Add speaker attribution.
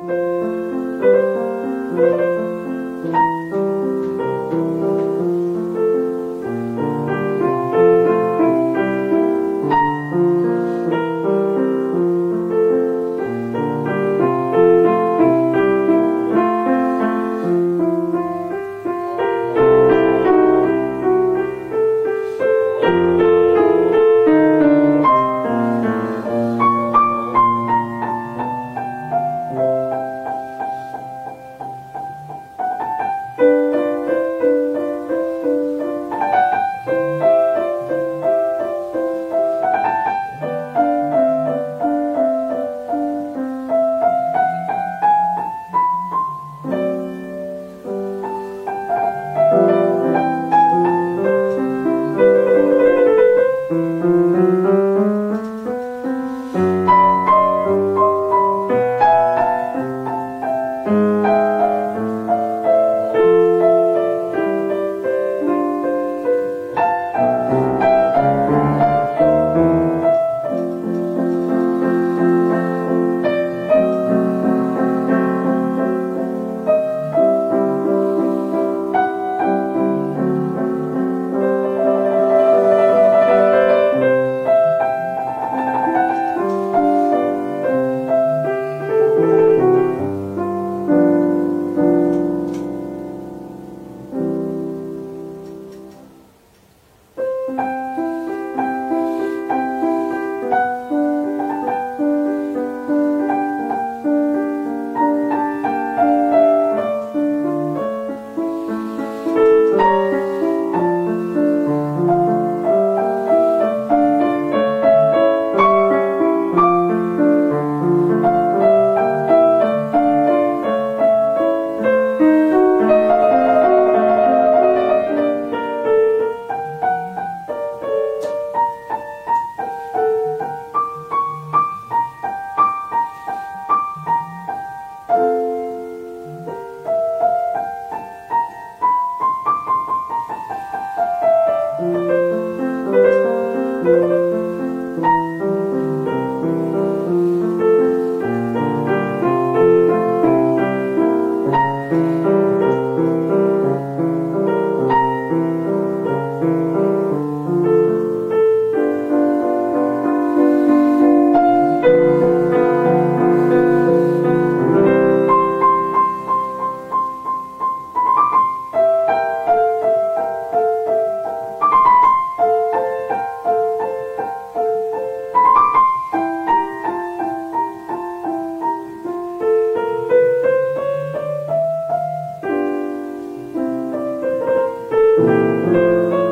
Speaker 1: Thank Música